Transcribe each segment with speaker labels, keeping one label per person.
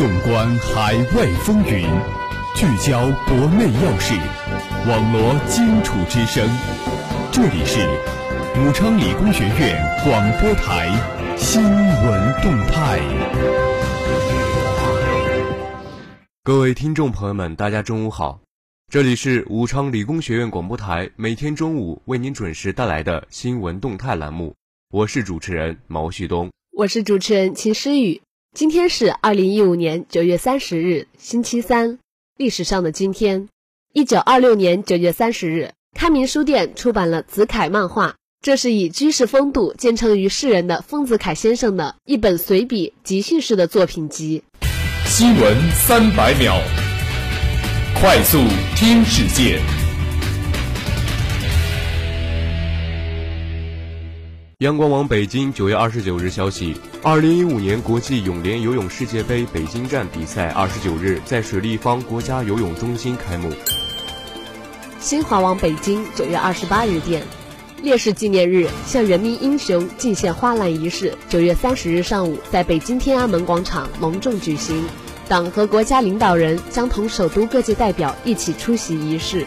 Speaker 1: 纵观海外风云，聚焦国内要事，网罗荆楚之声。这里是武昌理工学院广播台新闻动态。
Speaker 2: 各位听众朋友们，大家中午好，这里是武昌理工学院广播台每天中午为您准时带来的新闻动态栏目，我是主持人毛旭东，
Speaker 3: 我是主持人秦诗雨。今天是二零一五年九月三十日，星期三。历史上的今天，一九二六年九月三十日，开明书店出版了《子恺漫画》，这是以居士风度见称于世人的丰子恺先生的一本随笔集训式的作品集。
Speaker 1: 新闻三百秒，快速听世界。
Speaker 2: 阳光网北京九月二十九日消息：二零一五年国际泳联游泳世界杯北京站比赛二十九日在水立方国家游泳中心开幕。
Speaker 3: 新华网北京九月二十八日电，烈士纪念日向人民英雄敬献花篮仪式九月三十日上午在北京天安门广场隆重举行，党和国家领导人将同首都各界代表一起出席仪式。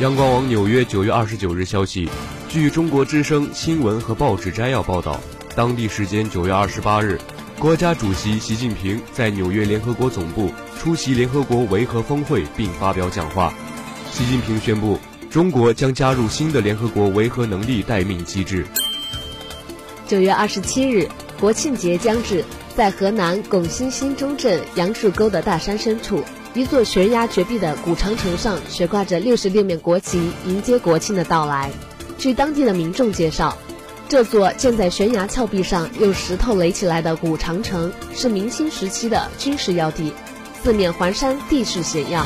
Speaker 2: 阳光网纽约九月二十九日消息。据中国之声新闻和报纸摘要报道，当地时间九月二十八日，国家主席习近平在纽约联合国总部出席联合国维和峰会并发表讲话。习近平宣布，中国将加入新的联合国维和能力待命机制。
Speaker 3: 九月二十七日，国庆节将至，在河南巩新新中镇杨树沟的大山深处，一座悬崖绝壁的古长城上悬挂着六十六面国旗，迎接国庆的到来。据当地的民众介绍，这座建在悬崖峭壁上、用石头垒起来的古长城是明清时期的军事要地，四面环山，地势险要。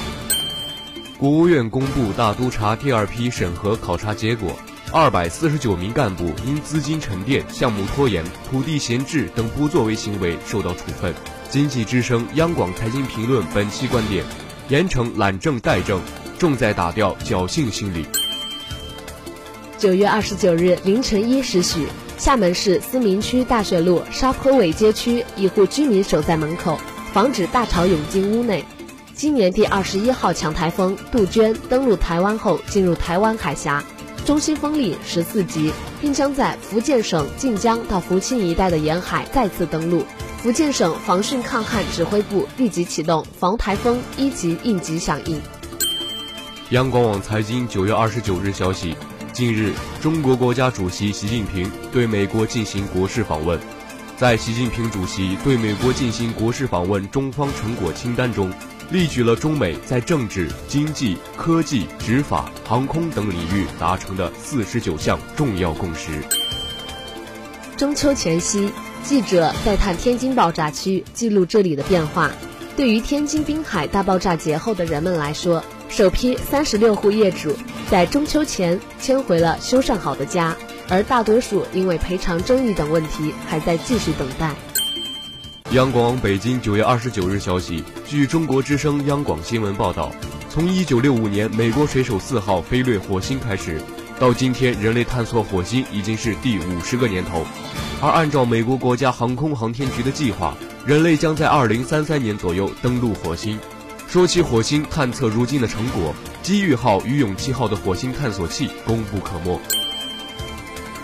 Speaker 2: 国务院公布大督查第二批审核考察结果，二百四十九名干部因资金沉淀、项目拖延、土地闲置等不作为行为受到处分。经济之声央广财经评论本期观点：严惩懒政怠政，重在打掉侥幸心理。
Speaker 3: 九月二十九日凌晨一时许，厦门市思明区大学路沙坡尾街区一户居民守在门口，防止大潮涌进屋内。今年第二十一号强台风杜鹃登陆台湾后，进入台湾海峡，中心风力十四级，并将在福建省晋江到福清一带的沿海再次登陆。福建省防汛抗旱指挥部立即启动防台风一级应急响应。
Speaker 2: 央广网财经九月二十九日消息。近日，中国国家主席习近平对美国进行国事访问。在习近平主席对美国进行国事访问中方成果清单中，列举了中美在政治、经济、科技、执法、航空等领域达成的四十九项重要共识。
Speaker 3: 中秋前夕，记者在探天津爆炸区，记录这里的变化。对于天津滨海大爆炸节后的人们来说，首批三十六户业主在中秋前迁回了修缮好的家，而大多数因为赔偿争议等问题还在继续等待。
Speaker 2: 央广北京九月二十九日消息，据中国之声央广新闻报道，从一九六五年美国水手四号飞掠火星开始，到今天人类探索火星已经是第五十个年头，而按照美国国家航空航天局的计划，人类将在二零三三年左右登陆火星。说起火星探测如今的成果，机遇号与勇气号的火星探索器功不可没。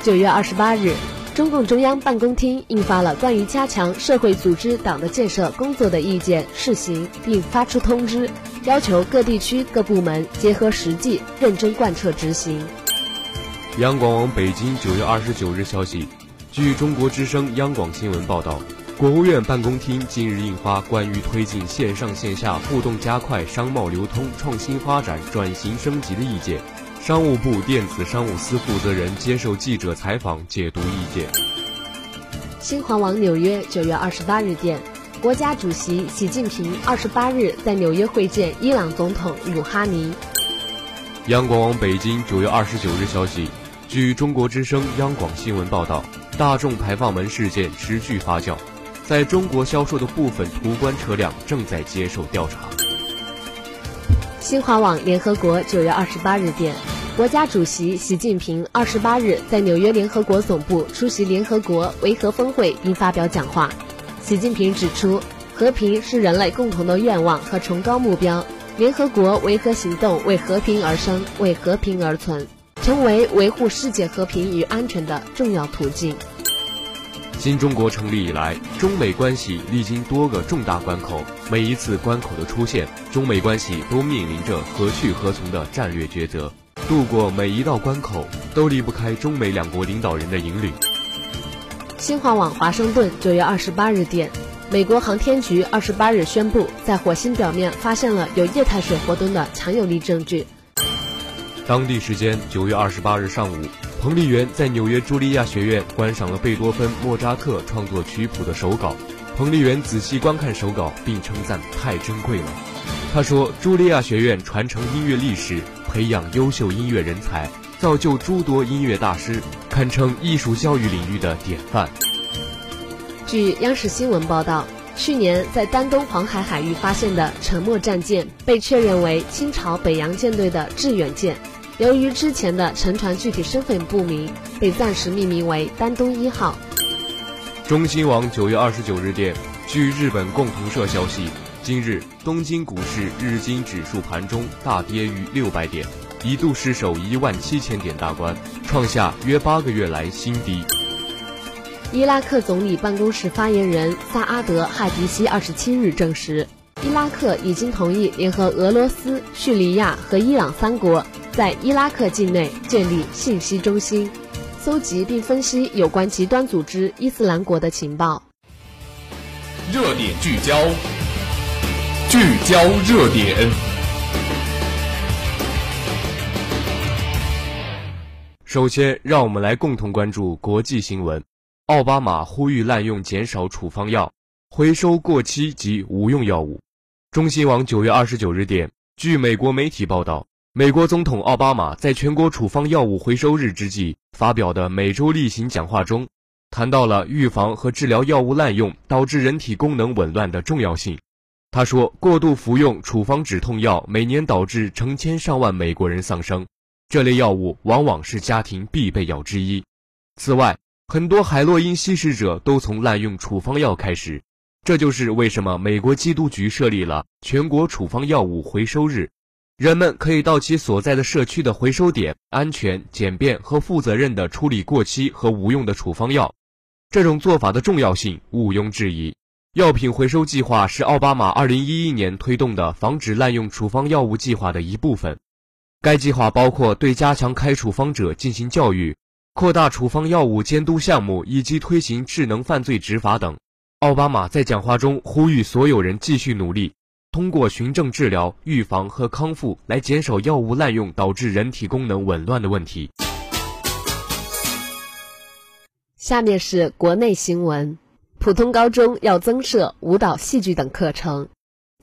Speaker 3: 九月二十八日，中共中央办公厅印发了关于加强社会组织党的建设工作的意见试行，并发出通知，要求各地区各部门结合实际，认真贯彻执行。
Speaker 2: 央广网北京九月二十九日消息，据中国之声央广新闻报道。国务院办公厅近日印发《关于推进线上线下互动加快商贸流通创新发展转型升级的意见》，商务部电子商务司负责人接受记者采访解读意见。
Speaker 3: 新华网纽约九月二十八日电，国家主席习近平二十八日在纽约会见伊朗总统鲁哈尼。
Speaker 2: 央广网北京九月二十九日消息，据中国之声央广新闻报道，大众排放门事件持续发酵。在中国销售的部分途观车辆正在接受调查。
Speaker 3: 新华网联合国九月二十八日电，国家主席习近平二十八日在纽约联合国总部出席联合国维和峰会并发表讲话。习近平指出，和平是人类共同的愿望和崇高目标。联合国维和行动为和平而生，为和平而存，成为维护世界和平与安全的重要途径。
Speaker 2: 新中国成立以来，中美关系历经多个重大关口，每一次关口的出现，中美关系都面临着何去何从的战略抉择。度过每一道关口，都离不开中美两国领导人的引领。
Speaker 3: 新华网华盛顿九月二十八日电。美国航天局二十八日宣布，在火星表面发现了有液态水活动的强有力证据。
Speaker 2: 当地时间九月二十八日上午，彭丽媛在纽约茱莉亚学院观赏了贝多芬、莫扎特创作曲谱的手稿。彭丽媛仔细观看手稿，并称赞太珍贵了。他说：“茱莉亚学院传承音乐历史，培养优秀音乐人才，造就诸多音乐大师，堪称艺术教育领域的典范。”
Speaker 3: 据央视新闻报道，去年在丹东黄海海域发现的沉没战舰被确认为清朝北洋舰队的致远舰。由于之前的沉船具体身份不明，被暂时命名为丹东一号。
Speaker 2: 中新网九月二十九日电，据日本共同社消息，今日东京股市日经指数盘中大跌逾六百点，一度失守一万七千点大关，创下约八个月来新低。
Speaker 3: 伊拉克总理办公室发言人萨阿德·哈迪西二十七日证实，伊拉克已经同意联合俄罗斯、叙利亚和伊朗三国，在伊拉克境内建立信息中心，搜集并分析有关极端组织伊斯兰国的情报。
Speaker 1: 热点聚焦，聚焦热点。
Speaker 2: 首先，让我们来共同关注国际新闻。奥巴马呼吁滥用减少处方药，回收过期及无用药物。中新网九月二十九日电，据美国媒体报道，美国总统奥巴马在全国处方药物回收日之际发表的每周例行讲话中，谈到了预防和治疗药物滥用导致人体功能紊乱的重要性。他说，过度服用处方止痛药每年导致成千上万美国人丧生，这类药物往往是家庭必备药之一。此外，很多海洛因吸食者都从滥用处方药开始，这就是为什么美国缉毒局设立了全国处方药物回收日。人们可以到其所在的社区的回收点，安全、简便和负责任地处理过期和无用的处方药。这种做法的重要性毋庸置疑。药品回收计划是奥巴马2011年推动的防止滥用处方药物计划的一部分。该计划包括对加强开处方者进行教育。扩大处方药物监督项目以及推行智能犯罪执法等。奥巴马在讲话中呼吁所有人继续努力，通过循证治疗、预防和康复来减少药物滥用导致人体功能紊乱的问题。
Speaker 3: 下面是国内新闻：普通高中要增设舞蹈、戏剧等课程。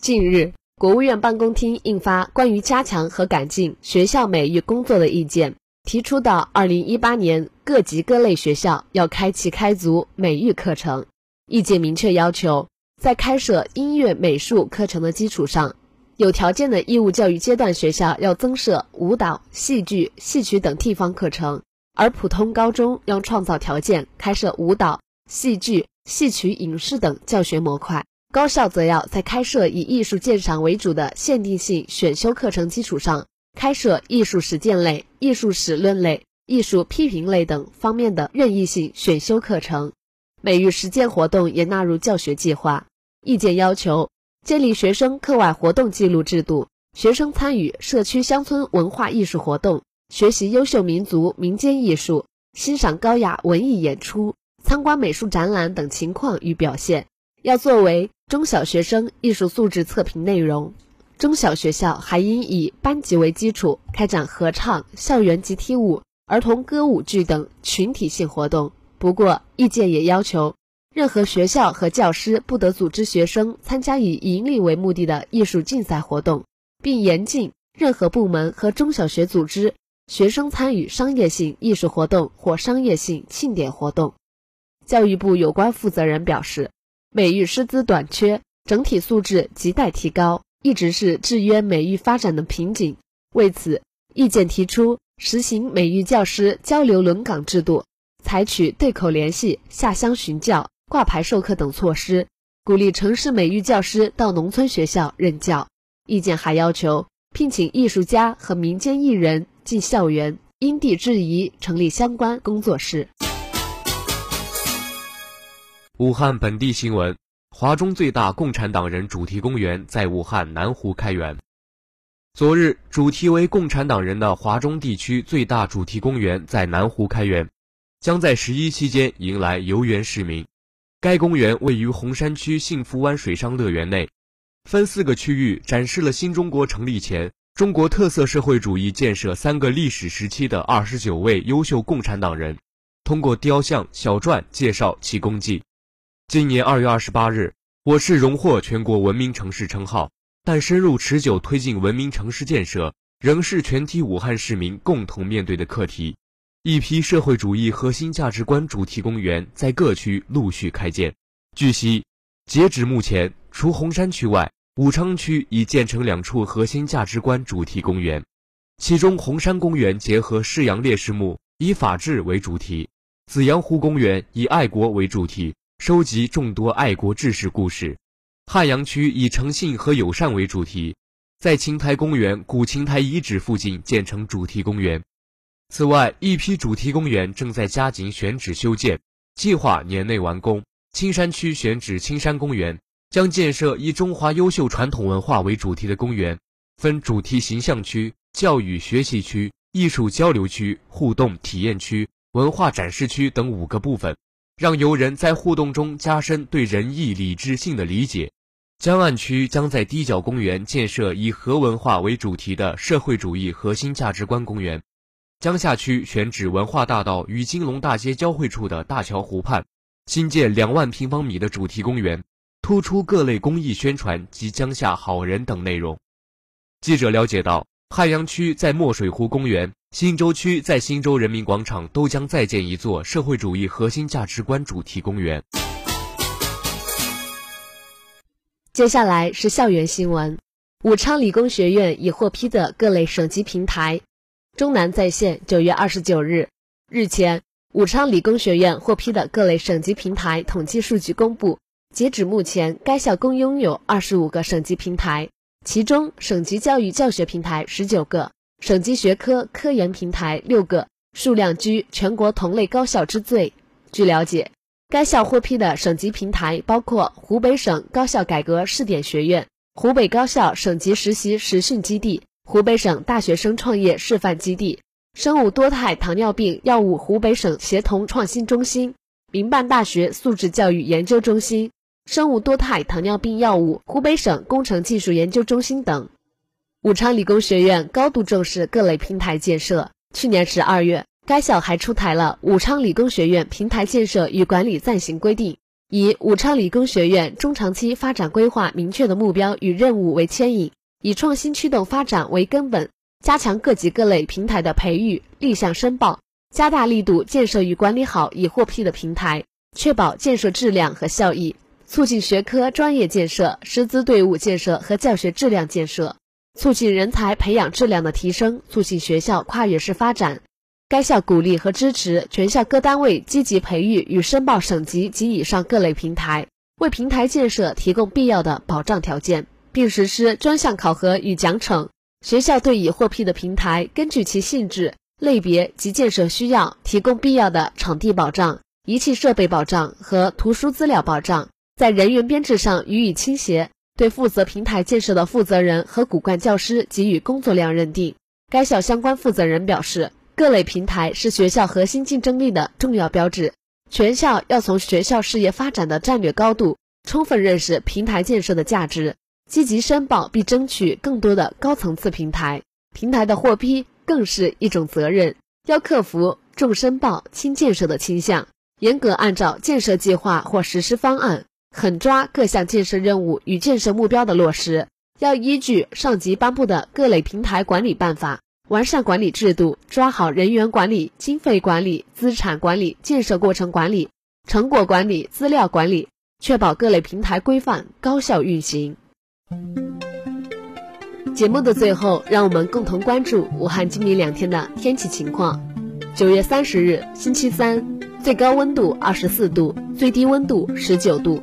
Speaker 3: 近日，国务院办公厅印发《关于加强和改进学校美育工作的意见》。提出的二零一八年各级各类学校要开启开足美育课程，意见明确要求，在开设音乐美术课程的基础上，有条件的义务教育阶段学校要增设舞蹈、戏剧、戏曲等地方课程，而普通高中要创造条件开设舞蹈、戏剧、戏曲、影视等教学模块，高校则要在开设以艺术鉴赏为主的限定性选修课程基础上。开设艺术实践类、艺术史论类、艺术批评类等方面的任意性选修课程，美育实践活动也纳入教学计划。意见要求建立学生课外活动记录制度，学生参与社区乡村文化艺术活动，学习优秀民族民间艺术，欣赏高雅文艺演出，参观美术展览等情况与表现，要作为中小学生艺术素质测评内容。中小学校还应以班级为基础，开展合唱、校园集体舞、儿童歌舞剧等群体性活动。不过，意见也要求，任何学校和教师不得组织学生参加以盈利为目的的艺术竞赛活动，并严禁任何部门和中小学组织学生参与商业性艺术活动或商业性庆典活动。教育部有关负责人表示，美育师资短缺，整体素质亟待提高。一直是制约美育发展的瓶颈。为此，意见提出实行美育教师交流轮岗制度，采取对口联系、下乡巡教、挂牌授课等措施，鼓励城市美育教师到农村学校任教。意见还要求聘请艺术家和民间艺人进校园，因地制宜成立相关工作室。
Speaker 2: 武汉本地新闻：华中最大共产党人主题公园在武汉南湖开园。昨日，主题为共产党人的华中地区最大主题公园在南湖开园，将在十一期间迎来游园市民。该公园位于洪山区幸福湾水上乐园内，分四个区域展示了新中国成立前中国特色社会主义建设三个历史时期的二十九位优秀共产党人，通过雕像、小传介绍其功绩。今年二月二十八日，我市荣获全国文明城市称号，但深入持久推进文明城市建设，仍是全体武汉市民共同面对的课题。一批社会主义核心价值观主题公园在各区陆续开建。据悉，截止目前，除洪山区外，武昌区已建成两处核心价值观主题公园，其中洪山公园结合释阳烈士墓，以法治为主题；紫阳湖公园以爱国为主题。收集众多爱国志士故事，汉阳区以诚信和友善为主题，在琴台公园古琴台遗址附近建成主题公园。此外，一批主题公园正在加紧选址修建，计划年内完工。青山区选址青山公园，将建设以中华优秀传统文化为主题的公园，分主题形象区、教育学习区、艺术交流区、互动体验区、文化展示区等五个部分。让游人在互动中加深对仁义礼智信的理解。江岸区将在低角公园建设以核文化为主题的社会主义核心价值观公园。江夏区选址文化大道与金龙大街交汇处的大桥湖畔，新建两万平方米的主题公园，突出各类公益宣传及江夏好人等内容。记者了解到。汉阳区在墨水湖公园，新洲区在新洲人民广场都将再建一座社会主义核心价值观主题公园。
Speaker 3: 接下来是校园新闻：武昌理工学院已获批的各类省级平台。中南在线九月二十九日，日前，武昌理工学院获批的各类省级平台统计数据公布，截止目前，该校共拥有二十五个省级平台。其中，省级教育教学平台十九个，省级学科科研平台六个，数量居全国同类高校之最。据了解，该校获批的省级平台包括湖北省高校改革试点学院、湖北高校省级实习实训基地、湖北省大学生创业示范基地、生物多肽糖尿病药物湖北省协同创新中心、民办大学素质教育研究中心。生物多肽糖尿病药物湖北省工程技术研究中心等，武昌理工学院高度重视各类平台建设。去年十二月，该校还出台了《武昌理工学院平台建设与管理暂行规定》，以武昌理工学院中长期发展规划明确的目标与任务为牵引，以创新驱动发展为根本，加强各级各类平台的培育、立项申报，加大力度建设与管理好已获批的平台，确保建设质量和效益。促进学科专业建设、师资队伍建设和教学质量建设，促进人才培养质量的提升，促进学校跨越式发展。该校鼓励和支持全校各单位积极培育与申报省级及以上各类平台，为平台建设提供必要的保障条件，并实施专项考核与奖惩。学校对已获批的平台，根据其性质、类别及建设需要，提供必要的场地保障、仪器设备保障和图书资料保障。在人员编制上予以倾斜，对负责平台建设的负责人和骨干教师给予工作量认定。该校相关负责人表示，各类平台是学校核心竞争力的重要标志，全校要从学校事业发展的战略高度，充分认识平台建设的价值，积极申报并争取更多的高层次平台。平台的获批更是一种责任，要克服重申报轻建设的倾向，严格按照建设计划或实施方案。狠抓各项建设任务与建设目标的落实，要依据上级颁布的各类平台管理办法，完善管理制度，抓好人员管理、经费管理、资产管理、建设过程管理、成果管理、资料管理，确保各类平台规范高效运行。节目的最后，让我们共同关注武汉今明两天的天气情况。九月三十日，星期三，最高温度二十四度，最低温度十九度。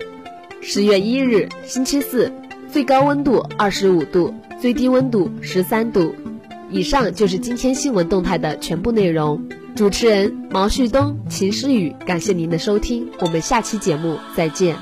Speaker 3: 十月一日，星期四，最高温度二十五度，最低温度十三度。以上就是今天新闻动态的全部内容。主持人毛旭东、秦诗雨，感谢您的收听，我们下期节目再见。